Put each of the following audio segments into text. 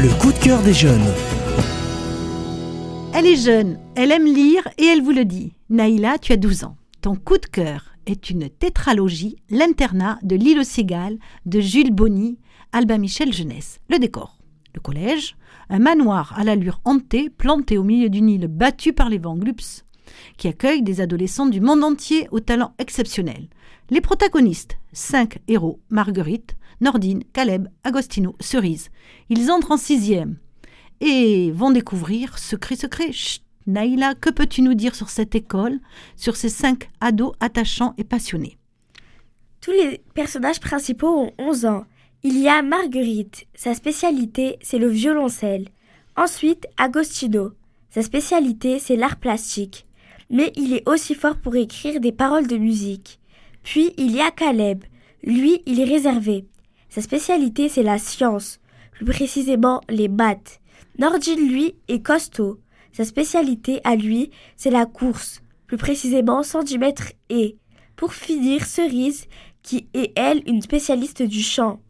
Le coup de cœur des jeunes. Elle est jeune, elle aime lire et elle vous le dit. Naïla, tu as 12 ans. Ton coup de cœur est une tétralogie, L'internat de l'île aux cigales de Jules Bonny, Albin Michel Jeunesse. Le décor. Le collège, un manoir à l'allure hantée planté au milieu d'une île battue par les vents glups, qui accueille des adolescents du monde entier au talent exceptionnel. Les protagonistes, cinq héros, Marguerite, Nordine, Caleb, Agostino, Cerise. Ils entrent en sixième et vont découvrir secret secret. Chut, Naïla, que peux-tu nous dire sur cette école, sur ces cinq ados attachants et passionnés? Tous les personnages principaux ont 11 ans. Il y a Marguerite, sa spécialité c'est le violoncelle. Ensuite, Agostino, sa spécialité c'est l'art plastique. Mais il est aussi fort pour écrire des paroles de musique. Puis il y a Caleb, lui il est réservé. Sa spécialité c'est la science, plus précisément les maths. Nordine, lui, est costaud. Sa spécialité à lui, c'est la course, plus précisément 110 mètres et. Pour finir, Cerise, qui est elle une spécialiste du chant.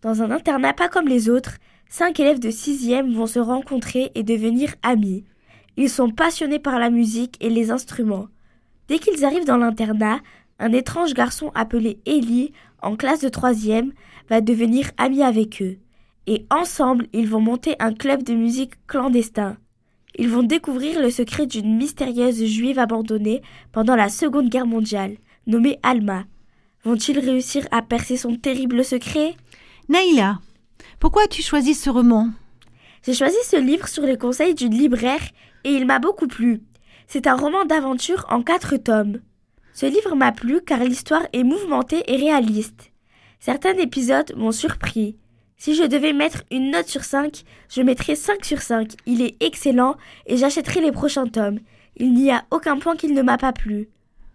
Dans un internat pas comme les autres, cinq élèves de sixième vont se rencontrer et devenir amis. Ils sont passionnés par la musique et les instruments. Dès qu'ils arrivent dans l'internat, un étrange garçon appelé Ellie, en classe de troisième, va devenir ami avec eux. Et ensemble, ils vont monter un club de musique clandestin. Ils vont découvrir le secret d'une mystérieuse juive abandonnée pendant la Seconde Guerre mondiale, nommée Alma. Vont-ils réussir à percer son terrible secret? Naïla, pourquoi as-tu choisi ce roman? J'ai choisi ce livre sur les conseils d'une libraire et il m'a beaucoup plu. C'est un roman d'aventure en quatre tomes. Ce livre m'a plu car l'histoire est mouvementée et réaliste. Certains épisodes m'ont surpris. Si je devais mettre une note sur 5, je mettrais 5 sur 5. Il est excellent et j'achèterai les prochains tomes. Il n'y a aucun point qu'il ne m'a pas plu.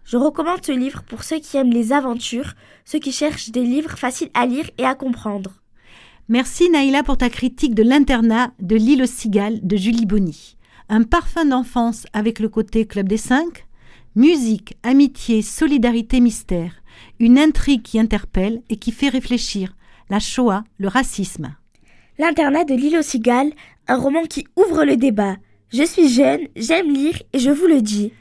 Je recommande ce livre pour ceux qui aiment les aventures, ceux qui cherchent des livres faciles à lire et à comprendre. Merci Naïla pour ta critique de l'internat de l'île aux cigales de Julie Bonny. Un parfum d'enfance avec le côté Club des Cinq, musique, amitié, solidarité, mystère, une intrigue qui interpelle et qui fait réfléchir, la Shoah, le racisme. L'internat de l'île aux cigales, un roman qui ouvre le débat. Je suis jeune, j'aime lire et je vous le dis.